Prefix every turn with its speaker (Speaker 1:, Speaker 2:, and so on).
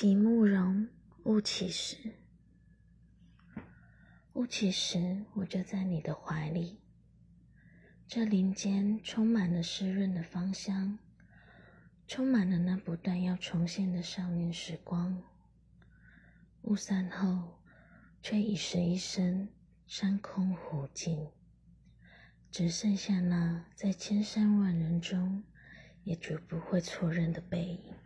Speaker 1: 席慕容，雾起时。雾起时，我就在你的怀里。这林间充满了湿润的芳香，充满了那不断要重现的少年时光。雾散后，却已是一身山空湖静，只剩下那在千山万人中也绝不会错认的背影。